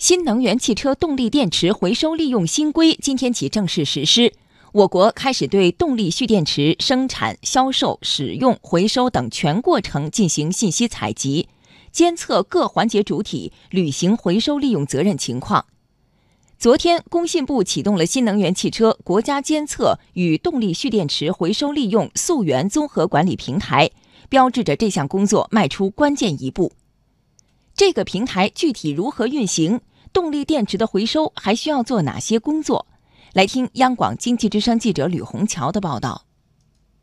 新能源汽车动力电池回收利用新规今天起正式实施。我国开始对动力蓄电池生产、销售、使用、回收等全过程进行信息采集，监测各环节主体履行回收利用责任情况。昨天，工信部启动了新能源汽车国家监测与动力蓄电池回收利用溯源综合管理平台，标志着这项工作迈出关键一步。这个平台具体如何运行？动力电池的回收还需要做哪些工作？来听央广经济之声记者吕红桥的报道。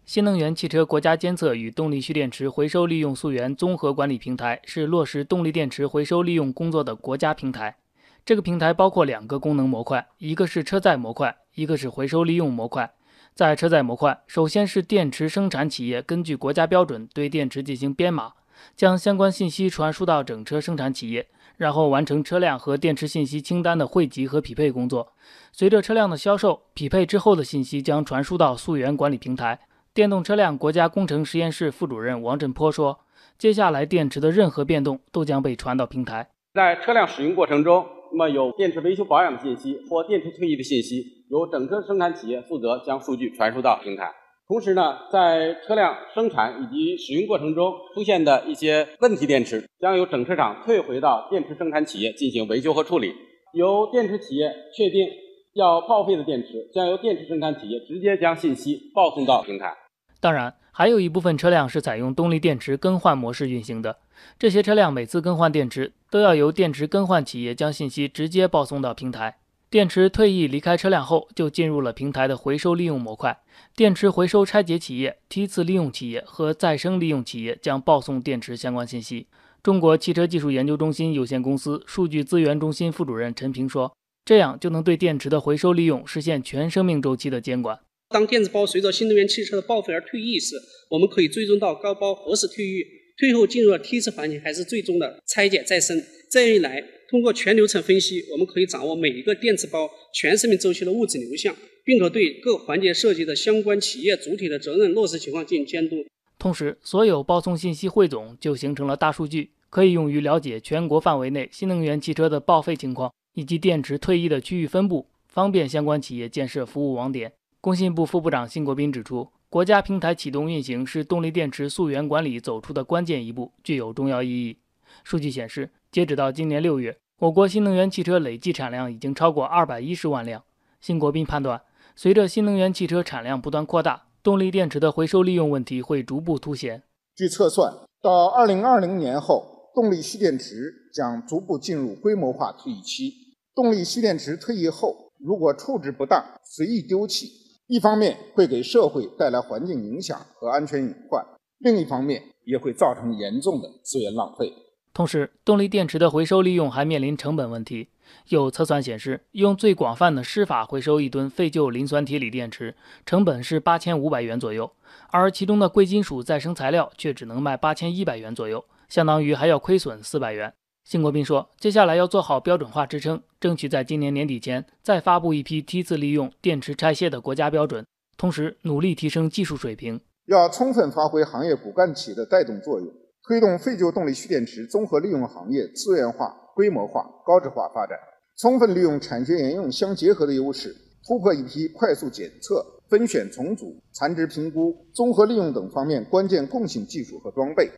新能源汽车国家监测与动力蓄电池回收利用溯源综合管理平台是落实动力电池回收利用工作的国家平台。这个平台包括两个功能模块，一个是车载模块，一个是回收利用模块。在车载模块，首先是电池生产企业根据国家标准对电池进行编码，将相关信息传输到整车生产企业。然后完成车辆和电池信息清单的汇集和匹配工作。随着车辆的销售，匹配之后的信息将传输到溯源管理平台。电动车辆国家工程实验室副主任王振波说：“接下来电池的任何变动都将被传到平台。在车辆使用过程中，那么有电池维修保养的信息或电池退役的信息，由整车生产企业负责将数据传输到平台。”同时呢，在车辆生产以及使用过程中出现的一些问题电池，将由整车厂退回到电池生产企业进行维修和处理。由电池企业确定要报废的电池，将由电池生产企业直接将信息报送到平台。当然，还有一部分车辆是采用动力电池更换模式运行的，这些车辆每次更换电池都要由电池更换企业将信息直接报送到平台。电池退役离开车辆后，就进入了平台的回收利用模块。电池回收拆解企业、梯次利用企业和再生利用企业将报送电池相关信息。中国汽车技术研究中心有限公司数据资源中心副主任陈平说：“这样就能对电池的回收利用实现全生命周期的监管。当电子包随着新能源汽车的报废而退役时，我们可以追踪到该包何时退役，退后进入了梯次环节还是最终的拆解再生。这样一来。”通过全流程分析，我们可以掌握每一个电池包全生命周期的物质流向，并可对各环节涉及的相关企业主体的责任落实情况进行监督。同时，所有报送信息汇总就形成了大数据，可以用于了解全国范围内新能源汽车的报废情况以及电池退役的区域分布，方便相关企业建设服务网点。工信部副部长辛国斌指出，国家平台启动运行是动力电池溯源管理走出的关键一步，具有重要意义。数据显示。截止到今年六月，我国新能源汽车累计产量已经超过二百一十万辆。辛国斌判断，随着新能源汽车产量不断扩大，动力电池的回收利用问题会逐步凸显。据测算，到二零二零年后，动力蓄电池将逐步进入规模化退役期。动力蓄电池退役后，如果处置不当、随意丢弃，一方面会给社会带来环境影响和安全隐患，另一方面也会造成严重的资源浪费。同时，动力电池的回收利用还面临成本问题。有测算显示，用最广泛的湿法回收一吨废旧磷酸铁锂电池，成本是八千五百元左右，而其中的贵金属再生材料却只能卖八千一百元左右，相当于还要亏损四百元。辛国斌说，接下来要做好标准化支撑，争取在今年年底前再发布一批梯次利用电池拆卸的国家标准，同时努力提升技术水平，要充分发挥行业骨干企业的带动作用。推动废旧动力蓄电池综合利用行业资源化、规模化、高质化发展，充分利用产学研用相结合的优势，突破一批快速检测、分选重组、残值评估、综合利用等方面关键共性技术和装备，